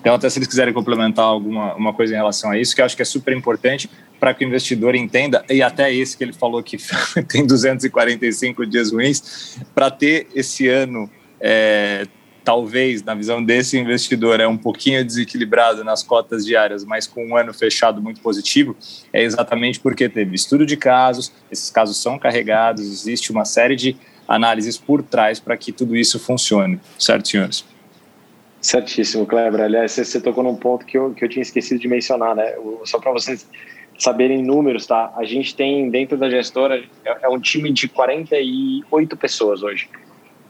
S2: Então, até se eles quiserem complementar alguma uma coisa em relação a isso, que eu acho que é super importante para que o investidor entenda, e até esse que ele falou que (laughs) tem 245 dias ruins, para ter esse ano, é, talvez, na visão desse investidor, é um pouquinho desequilibrado nas cotas diárias, mas com um ano fechado muito positivo, é exatamente porque teve estudo de casos, esses casos são carregados, existe uma série de análises por trás para que tudo isso funcione. Certo, senhores?
S4: Certíssimo, Kleber. Aliás, você, tocou num ponto que eu, que eu tinha esquecido de mencionar, né? Só para vocês saberem números, tá? A gente tem dentro da gestora é, é um time de 48 pessoas hoje.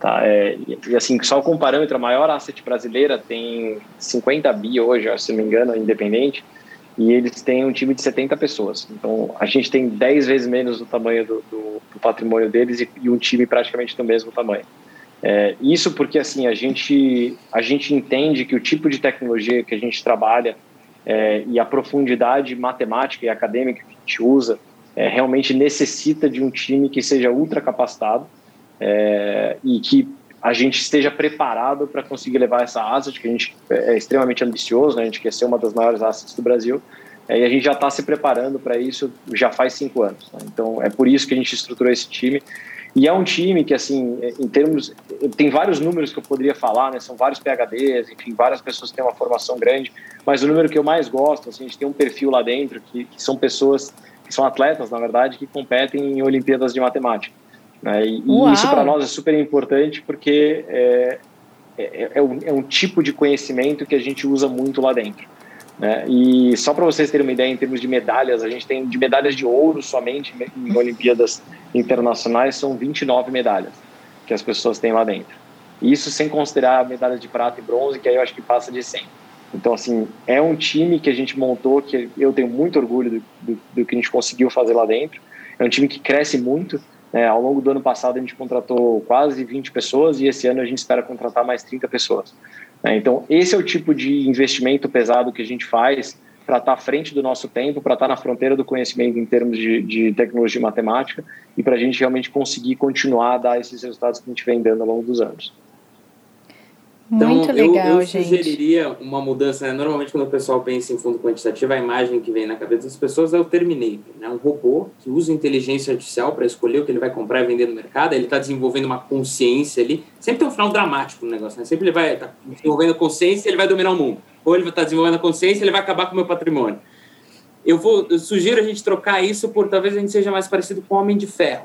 S4: Tá, é, e assim, só com parâmetro, a maior asset brasileira tem 50 bi hoje, se não me engano, independente, e eles têm um time de 70 pessoas. Então, a gente tem 10 vezes menos do tamanho do, do, do patrimônio deles e, e, um time praticamente do mesmo tamanho. É, isso porque, assim, a gente, a gente entende que o tipo de tecnologia que a gente trabalha é, e a profundidade matemática e acadêmica que a gente usa é, realmente necessita de um time que seja ultra capacitado é, e que a gente esteja preparado para conseguir levar essa asset, que a gente é extremamente ambicioso, né? a gente quer ser uma das maiores assets do Brasil, é, e a gente já está se preparando para isso já faz cinco anos. Né? Então, é por isso que a gente estruturou esse time. E é um time que, assim, em termos. Tem vários números que eu poderia falar, né? São vários PHDs, enfim, várias pessoas que têm uma formação grande, mas o número que eu mais gosto, assim, a gente tem um perfil lá dentro que, que são pessoas, que são atletas, na verdade, que competem em Olimpíadas de Matemática. Né? E, e isso para nós é super importante porque é, é, é, um, é, um, tipo de conhecimento que a gente usa muito lá dentro. Né? E só para vocês terem uma ideia, em termos de medalhas, a gente tem de medalhas de ouro somente em Olimpíadas internacionais, são 29 medalhas que as pessoas têm lá dentro. Isso sem considerar a medalha de prata e bronze, que aí eu acho que passa de 100. Então, assim, é um time que a gente montou, que eu tenho muito orgulho do, do, do que a gente conseguiu fazer lá dentro. É um time que cresce muito. Né? Ao longo do ano passado, a gente contratou quase 20 pessoas e esse ano a gente espera contratar mais 30 pessoas. Né? Então, esse é o tipo de investimento pesado que a gente faz para estar tá à frente do nosso tempo, para estar tá na fronteira do conhecimento em termos de, de tecnologia e matemática e para a gente realmente conseguir continuar a dar esses resultados que a gente vem dando ao longo dos anos.
S5: Então, Muito legal, eu, eu sugeriria uma mudança. Né? Normalmente, quando o pessoal pensa em fundo quantitativo, a imagem que vem na cabeça das pessoas é o Terminator, né? um robô que usa inteligência artificial para escolher o que ele vai comprar e vender no mercado. Ele está desenvolvendo uma consciência ali. Sempre tem um final dramático no negócio, né? Sempre ele vai estar tá desenvolvendo consciência e ele vai dominar o mundo. Ou ele vai estar tá desenvolvendo consciência e ele vai acabar com o meu patrimônio. Eu, vou, eu sugiro a gente trocar isso por talvez a gente seja mais parecido com o Homem de Ferro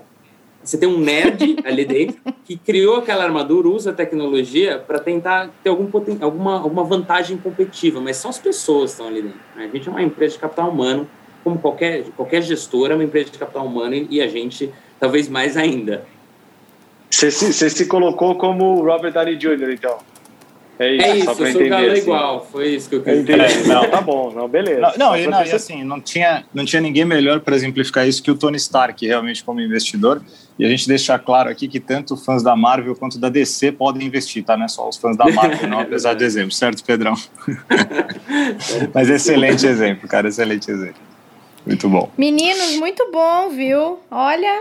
S5: você tem um nerd ali dentro que criou aquela armadura, usa a tecnologia para tentar ter algum poten alguma, alguma vantagem competitiva, mas são as pessoas que estão ali dentro. Né? A gente é uma empresa de capital humano, como qualquer, qualquer gestora, é uma empresa de capital humano e, a gente, talvez mais ainda.
S4: Você se, se colocou como Robert Downey Jr., então?
S5: É isso, é isso só pra eu entender, sou assim. igual, foi isso que eu queria dizer.
S4: Não, tá bom, não, beleza.
S2: Não, não, e, não e assim, não tinha, não tinha ninguém melhor para exemplificar isso que o Tony Stark, realmente, como investidor. E a gente deixar claro aqui que tanto fãs da Marvel quanto da DC podem investir, tá? Não é só os fãs da (laughs) Marvel, não, apesar do exemplo, certo, Pedrão? (laughs) Mas excelente exemplo, cara, excelente exemplo. Muito bom.
S1: Meninos, muito bom, viu? Olha,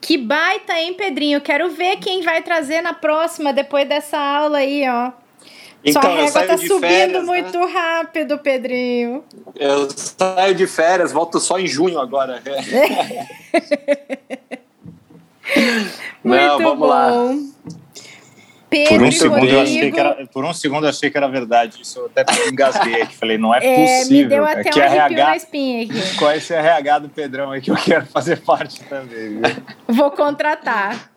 S1: que baita, hein, Pedrinho? Quero ver quem vai trazer na próxima, depois dessa aula aí, ó. Então, Sua régua tá subindo férias, né? muito né? rápido, Pedrinho.
S3: Eu saio de férias, volto só em junho agora. (laughs)
S1: muito Não, vamos bom. lá.
S2: Pedro por um, segundo eu achei que era, por um segundo eu achei que era verdade. Isso eu até engasguei aqui. Falei, não é, é possível.
S1: Me deu até é um RH, na espinha aqui.
S2: Qual é esse RH do Pedrão aí que eu quero fazer parte também? Viu?
S1: Vou contratar.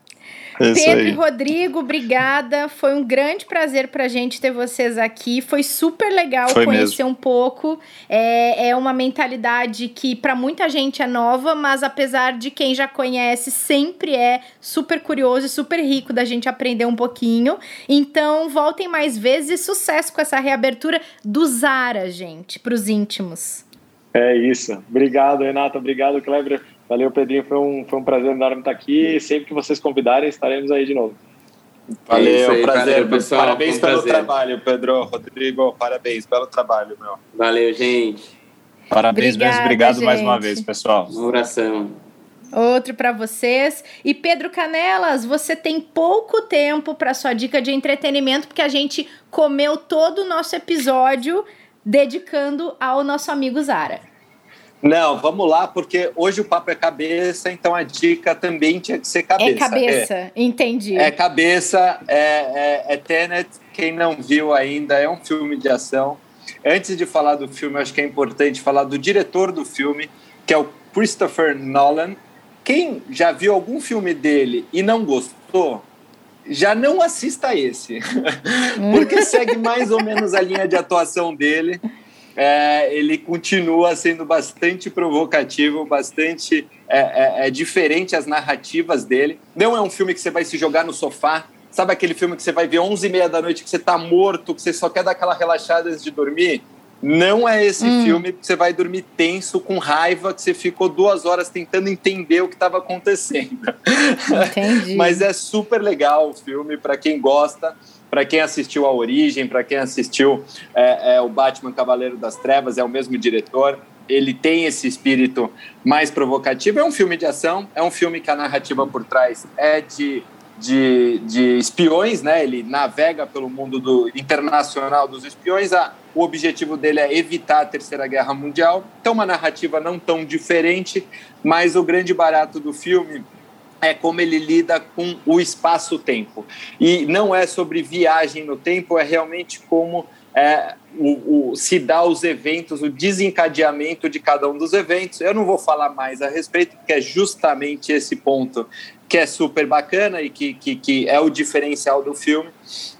S1: É Pedro e Rodrigo, obrigada. Foi um grande prazer para a gente ter vocês aqui. Foi super legal Foi conhecer mesmo. um pouco. É, é uma mentalidade que para muita gente é nova, mas apesar de quem já conhece, sempre é super curioso e super rico da gente aprender um pouquinho. Então, voltem mais vezes e sucesso com essa reabertura do Zara, gente, para os íntimos.
S4: É isso. Obrigado, Renata. Obrigado, Kleber. Valeu, Pedrinho. Foi um, foi um prazer enorme estar aqui. Sempre que vocês convidarem, estaremos aí de novo.
S3: Valeu, é aí, prazer, valeu, pessoal. Parabéns um pelo prazer. trabalho, Pedro. Rodrigo, parabéns pelo trabalho, meu.
S5: Valeu, gente.
S2: Parabéns Obrigada, mesmo. Obrigado gente. mais uma vez, pessoal.
S5: Um abração.
S1: Outro para vocês. E Pedro Canelas, você tem pouco tempo para sua dica de entretenimento, porque a gente comeu todo o nosso episódio dedicando ao nosso amigo Zara.
S3: Não, vamos lá, porque hoje o papo é cabeça, então a dica também tinha que ser cabeça.
S1: É cabeça, é, entendi.
S3: É cabeça, é, é, é Tenet, quem não viu ainda, é um filme de ação. Antes de falar do filme, acho que é importante falar do diretor do filme, que é o Christopher Nolan. Quem já viu algum filme dele e não gostou, já não assista esse, (laughs) porque segue mais ou menos a linha de atuação dele é, ele continua sendo bastante provocativo, bastante é, é, é, diferente as narrativas dele. Não é um filme que você vai se jogar no sofá. Sabe aquele filme que você vai ver 11 e meia da noite que você tá morto, que você só quer dar aquela relaxada antes de dormir? Não é esse hum. filme que você vai dormir tenso, com raiva, que você ficou duas horas tentando entender o que estava acontecendo. Entendi. (laughs) Mas é super legal o filme, para quem gosta para quem assistiu A Origem, para quem assistiu é, é, o Batman Cavaleiro das Trevas, é o mesmo diretor. Ele tem esse espírito mais provocativo. É um filme de ação, é um filme que a narrativa por trás é de, de, de espiões, né? Ele navega pelo mundo do internacional dos espiões. O objetivo dele é evitar a Terceira Guerra Mundial. Então, uma narrativa não tão diferente, mas o grande barato do filme é como ele lida com o espaço-tempo. E não é sobre viagem no tempo, é realmente como é, o, o, se dá os eventos, o desencadeamento de cada um dos eventos. Eu não vou falar mais a respeito, porque é justamente esse ponto que é super bacana e que, que, que é o diferencial do filme.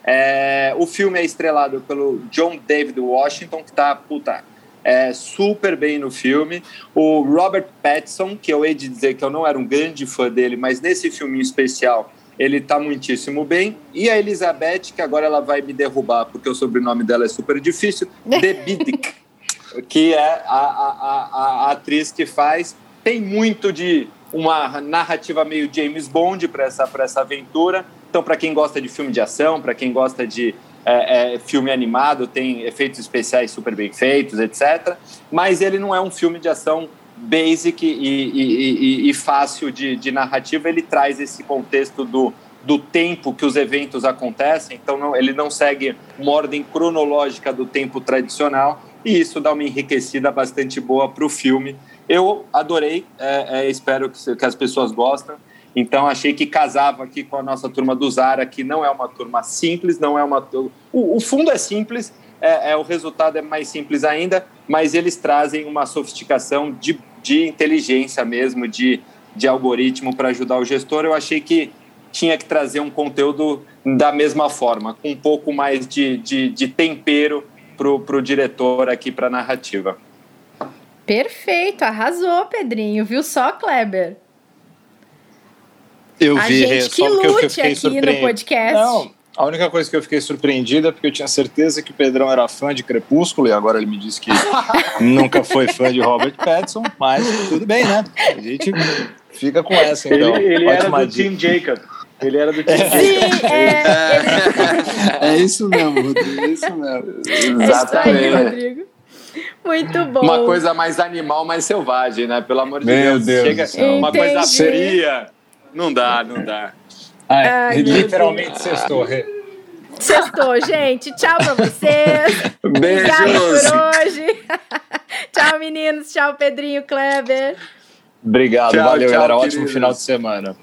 S3: É, o filme é estrelado pelo John David Washington, que está, puta, é, super bem no filme. O Robert Pattinson, que eu hei de dizer que eu não era um grande fã dele, mas nesse filme especial ele está muitíssimo bem. E a Elizabeth, que agora ela vai me derrubar, porque o sobrenome dela é super difícil, Debidic, (laughs) que é a, a, a, a atriz que faz. Tem muito de uma narrativa meio James Bond para essa, essa aventura. Então, para quem gosta de filme de ação, para quem gosta de é, é, filme animado, tem efeitos especiais super bem feitos, etc. Mas ele não é um filme de ação basic e, e, e, e fácil de, de, narrativa. Ele traz esse contexto do, do tempo que os eventos acontecem, então não, ele não segue uma ordem cronológica do tempo tradicional, e isso dá uma enriquecida bastante boa para o filme. Eu adorei, é, é, espero que, que, as pessoas gostem. Então achei que casava aqui com a nossa turma do Zara, que não é uma turma simples, não é uma. O, o fundo é simples, é, é, o resultado é mais simples ainda, mas eles trazem uma sofisticação de, de inteligência mesmo, de, de algoritmo para ajudar o gestor. Eu achei que tinha que trazer um conteúdo da mesma forma, com um pouco mais de, de, de tempero para o diretor aqui para a narrativa.
S1: Perfeito, arrasou, Pedrinho. Viu só, Kleber?
S2: Eu a vi,
S1: gente que lute aqui surpre... no podcast.
S2: Não, a única coisa que eu fiquei surpreendida é porque eu tinha certeza que o Pedrão era fã de Crepúsculo e agora ele me disse que (laughs) nunca foi fã de Robert Pattinson, mas tudo bem, né? A gente fica com essa, então.
S4: Ele, ele era do Team Jacob. Ele era do (laughs) Team
S1: é. Sim,
S2: é. é isso mesmo, Rodrigo, é isso mesmo.
S1: Exatamente. É isso aí, Rodrigo. Muito bom.
S3: Uma coisa mais animal, mais selvagem, né? Pelo amor de
S2: Meu
S3: Deus.
S2: Deus
S3: Chega uma coisa fria. Não dá, não dá.
S2: Ai, Ai, literalmente sextou.
S1: Sextou, gente. Tchau pra vocês. (laughs)
S3: Beijos.
S1: por hoje. (laughs) tchau, meninos. Tchau, Pedrinho, Kleber.
S2: Obrigado, tchau, valeu, tchau, galera. Ótimo final de semana.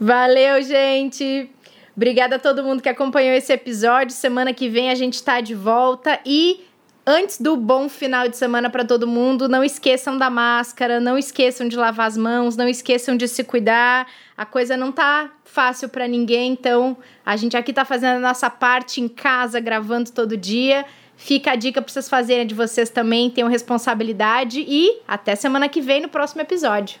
S1: Valeu, gente. Obrigada a todo mundo que acompanhou esse episódio. Semana que vem a gente tá de volta e Antes do bom final de semana para todo mundo, não esqueçam da máscara, não esqueçam de lavar as mãos, não esqueçam de se cuidar. A coisa não tá fácil para ninguém, então a gente aqui tá fazendo a nossa parte em casa, gravando todo dia. Fica a dica para vocês fazerem de vocês também, tenham responsabilidade e até semana que vem no próximo episódio.